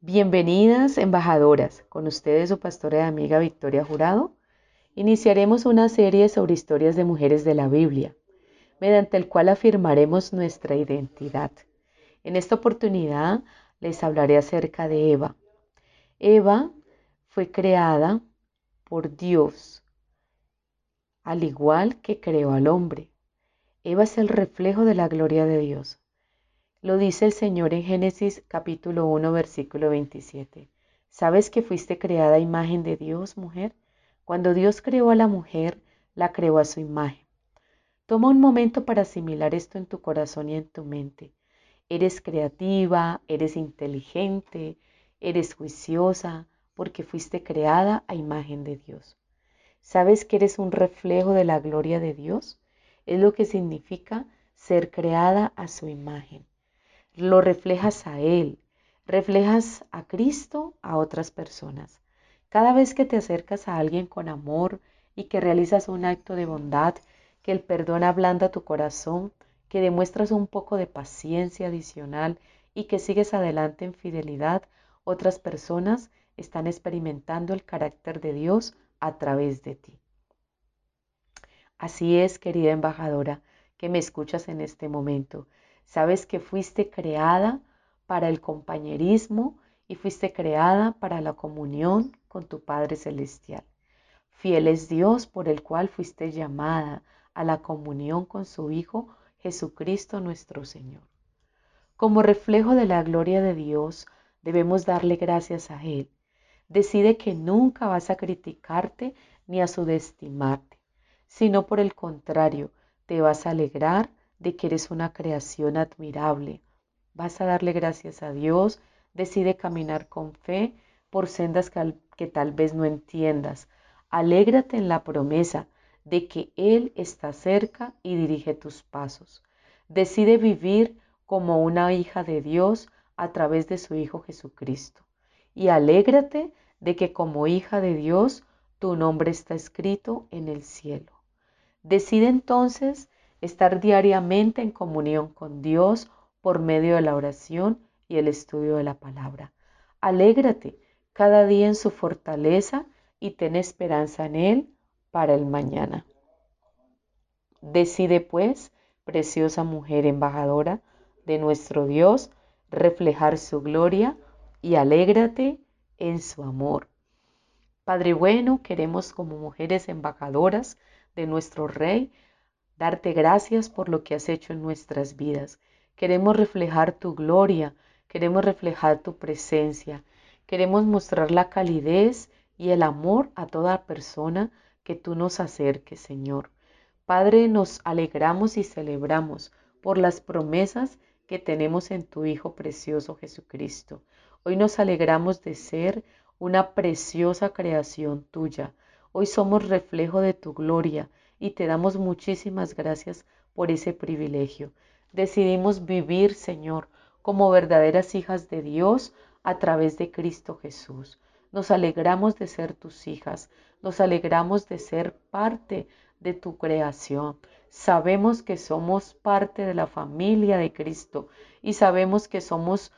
Bienvenidas, embajadoras. Con ustedes su pastora y amiga Victoria Jurado. Iniciaremos una serie sobre historias de mujeres de la Biblia, mediante el cual afirmaremos nuestra identidad. En esta oportunidad les hablaré acerca de Eva. Eva fue creada por Dios, al igual que creó al hombre. Eva es el reflejo de la gloria de Dios. Lo dice el Señor en Génesis capítulo 1 versículo 27. ¿Sabes que fuiste creada a imagen de Dios, mujer? Cuando Dios creó a la mujer, la creó a su imagen. Toma un momento para asimilar esto en tu corazón y en tu mente. Eres creativa, eres inteligente, eres juiciosa, porque fuiste creada a imagen de Dios. ¿Sabes que eres un reflejo de la gloria de Dios? Es lo que significa ser creada a su imagen lo reflejas a Él, reflejas a Cristo a otras personas. Cada vez que te acercas a alguien con amor y que realizas un acto de bondad, que el perdón ablanda tu corazón, que demuestras un poco de paciencia adicional y que sigues adelante en fidelidad, otras personas están experimentando el carácter de Dios a través de ti. Así es, querida embajadora, que me escuchas en este momento. Sabes que fuiste creada para el compañerismo y fuiste creada para la comunión con tu Padre Celestial. Fiel es Dios por el cual fuiste llamada a la comunión con su Hijo Jesucristo nuestro Señor. Como reflejo de la gloria de Dios, debemos darle gracias a Él. Decide que nunca vas a criticarte ni a subestimarte, sino por el contrario, te vas a alegrar de que eres una creación admirable. Vas a darle gracias a Dios, decide caminar con fe por sendas que, tal vez no entiendas. Alégrate en la promesa de que Él está cerca y dirige tus pasos. Decide vivir como una hija de Dios a través de su Hijo Jesucristo. Y alégrate de que como hija de Dios tu nombre está escrito en el cielo. Decide entonces estar diariamente en comunión con Dios por medio de la oración y el estudio de la palabra. Alégrate cada día en su fortaleza y ten esperanza en Él para el mañana. Decide pues, preciosa mujer embajadora de nuestro Dios, reflejar su gloria y alégrate en su amor. Padre bueno, queremos como mujeres embajadoras de nuestro Rey darte gracias por lo que has hecho en nuestras vidas. Queremos reflejar tu gloria, queremos reflejar tu presencia, queremos mostrar la calidez y el amor a toda persona que tú nos acerques, Señor. Padre, nos alegramos y celebramos por las promesas que tenemos en tu Hijo precioso Jesucristo. Hoy nos alegramos de ser una preciosa creación tuya. Hoy somos reflejo de tu gloria y te damos muchísimas gracias por ese privilegio. Decidimos vivir, Señor, como verdaderas hijas de Dios a través de Cristo Jesús. Nos alegramos de ser tus hijas, nos alegramos de ser parte de tu creación. Sabemos que somos parte de la familia de Cristo y sabemos que somos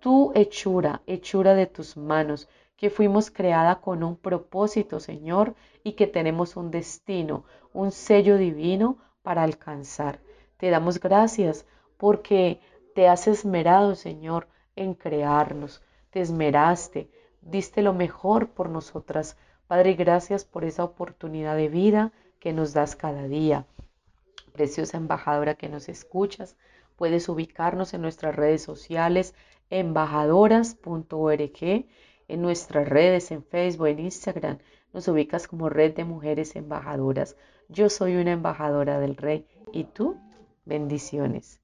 tu hechura, hechura de tus manos, que fuimos creada con un propósito, Señor, y que tenemos un destino, un sello divino para alcanzar. Te damos gracias porque te has esmerado, Señor, en crearnos. Te esmeraste, diste lo mejor por nosotras. Padre, gracias por esa oportunidad de vida que nos das cada día. Preciosa embajadora que nos escuchas, puedes ubicarnos en nuestras redes sociales embajadoras.org en nuestras redes, en Facebook, en Instagram, nos ubicas como Red de Mujeres Embajadoras. Yo soy una embajadora del Rey. ¿Y tú? Bendiciones.